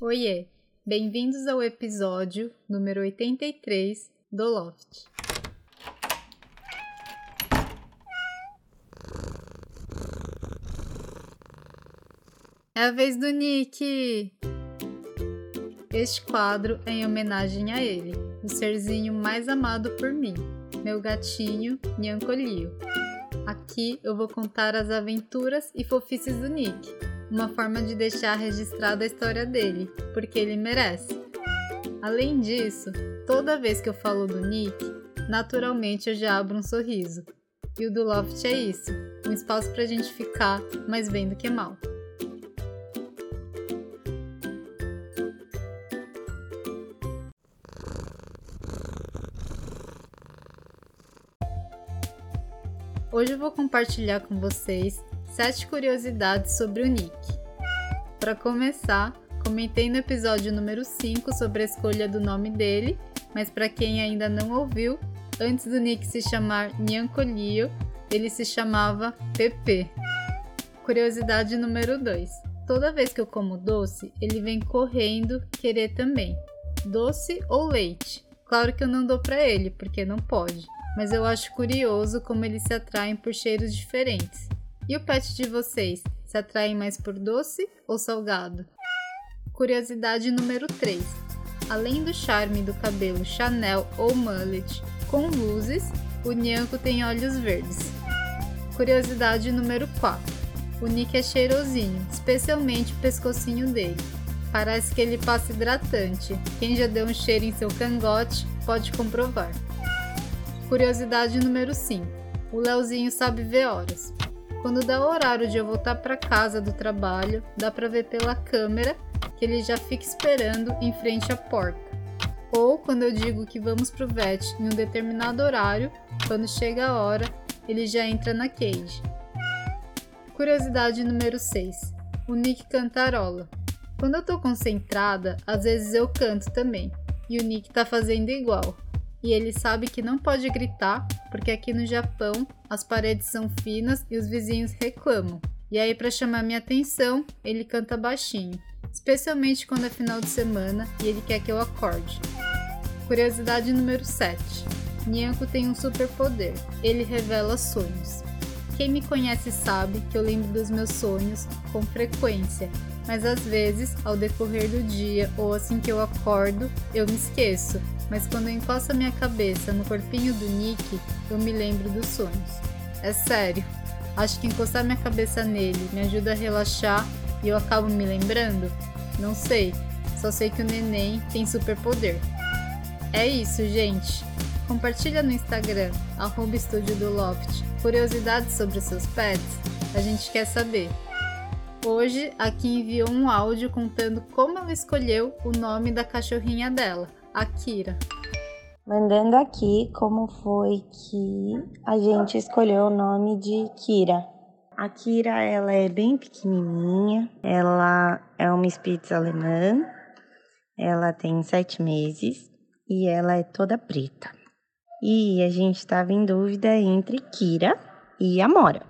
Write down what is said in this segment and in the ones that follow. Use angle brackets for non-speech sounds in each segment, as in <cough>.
Oiê, bem-vindos ao episódio número 83 do Loft. É a vez do Nick! Este quadro é em homenagem a ele, o serzinho mais amado por mim, meu gatinho Nyancolio. Aqui eu vou contar as aventuras e fofices do Nick, uma forma de deixar registrada a história dele, porque ele merece. Além disso, toda vez que eu falo do Nick, naturalmente eu já abro um sorriso. E o do Loft é isso, um espaço pra gente ficar mais bem do que mal. Hoje eu vou compartilhar com vocês 7 curiosidades sobre o Nick. Para começar, comentei no episódio número 5 sobre a escolha do nome dele, mas para quem ainda não ouviu, antes do Nick se chamar Nyancolio, ele se chamava PP. Curiosidade número 2. Toda vez que eu como doce, ele vem correndo querer também. Doce ou leite? Claro que eu não dou para ele, porque não pode mas eu acho curioso como eles se atraem por cheiros diferentes. E o pet de vocês? Se atraem mais por doce ou salgado? Curiosidade número 3. Além do charme do cabelo Chanel ou mullet com luzes, o Nyanko tem olhos verdes. Curiosidade número 4. O Nick é cheirosinho, especialmente o pescocinho dele. Parece que ele passa hidratante. Quem já deu um cheiro em seu cangote pode comprovar. Curiosidade número 5. O Leozinho sabe ver horas. Quando dá o horário de eu voltar para casa do trabalho, dá para ver pela câmera que ele já fica esperando em frente à porta. Ou quando eu digo que vamos pro vet em um determinado horário, quando chega a hora, ele já entra na cage. Curiosidade número 6. O Nick cantarola. Quando eu tô concentrada, às vezes eu canto também, e o Nick tá fazendo igual e ele sabe que não pode gritar, porque aqui no Japão as paredes são finas e os vizinhos reclamam. E aí, para chamar minha atenção, ele canta baixinho, especialmente quando é final de semana e ele quer que eu acorde. Curiosidade número 7. Nyanko tem um superpoder. Ele revela sonhos. Quem me conhece sabe que eu lembro dos meus sonhos com frequência, mas às vezes, ao decorrer do dia ou assim que eu acordo, eu me esqueço mas quando eu encosto a minha cabeça no corpinho do Nick, eu me lembro dos sonhos. É sério, acho que encostar minha cabeça nele me ajuda a relaxar e eu acabo me lembrando? Não sei, só sei que o neném tem superpoder. É isso, gente. Compartilha no Instagram, arroba estúdio do Loft, curiosidades sobre seus pets, a gente quer saber. Hoje, aqui enviou um áudio contando como ela escolheu o nome da cachorrinha dela, Akira. Mandando aqui como foi que a gente escolheu o nome de Kira. A Kira, ela é bem pequenininha, ela é uma Spitz alemã, ela tem sete meses e ela é toda preta. E a gente estava em dúvida entre Kira e Amora.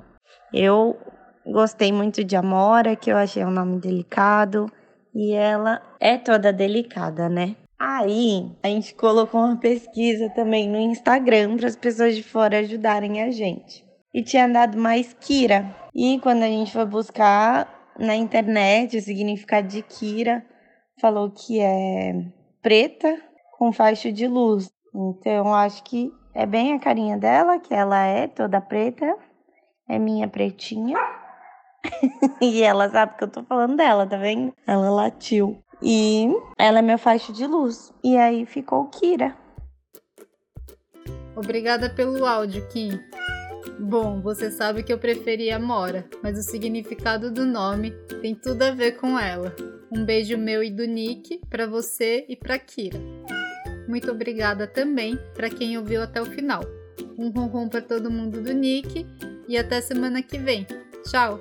Eu gostei muito de Amora, que eu achei um nome delicado, e ela é toda delicada, né? Aí a gente colocou uma pesquisa também no Instagram para as pessoas de fora ajudarem a gente. E tinha dado mais Kira. E quando a gente foi buscar na internet o significado de Kira, falou que é preta com faixa de luz. Então acho que é bem a carinha dela, que ela é toda preta. É minha pretinha. <laughs> e ela sabe que eu tô falando dela, tá vendo? Ela latiu. E ela é meu faixa de luz. E aí ficou Kira. Obrigada pelo áudio, Kim. Bom, você sabe que eu preferia Mora, mas o significado do nome tem tudo a ver com ela. Um beijo meu e do Nick para você e para Kira. Muito obrigada também para quem ouviu até o final. Um ronron para todo mundo do Nick e até semana que vem. Tchau!